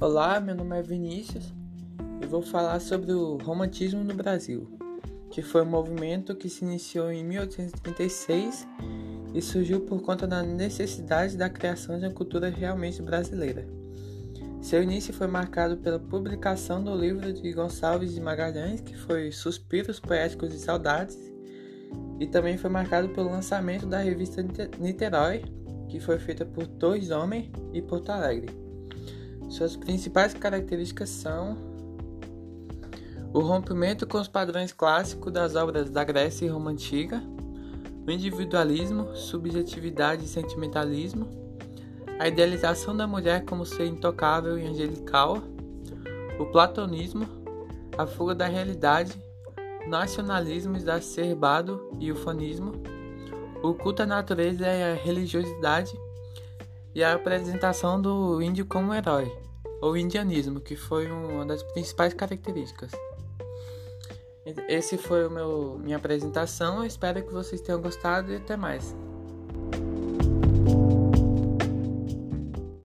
Olá, meu nome é Vinícius e vou falar sobre o romantismo no Brasil, que foi um movimento que se iniciou em 1836 e surgiu por conta da necessidade da criação de uma cultura realmente brasileira. Seu início foi marcado pela publicação do livro de Gonçalves de Magalhães, que foi Suspiros Poéticos e Saudades, e também foi marcado pelo lançamento da revista Niterói, que foi feita por Torres Homem e Porto Alegre. Suas principais características são o rompimento com os padrões clássicos das obras da Grécia e Roma Antiga, o individualismo, subjetividade e sentimentalismo, a idealização da mulher como ser intocável e angelical, o platonismo, a fuga da realidade, o nacionalismo exacerbado e o fanismo, o culto à natureza e à religiosidade, e a apresentação do índio como herói, ou indianismo, que foi uma das principais características. Esse foi o meu minha apresentação. Eu espero que vocês tenham gostado e até mais.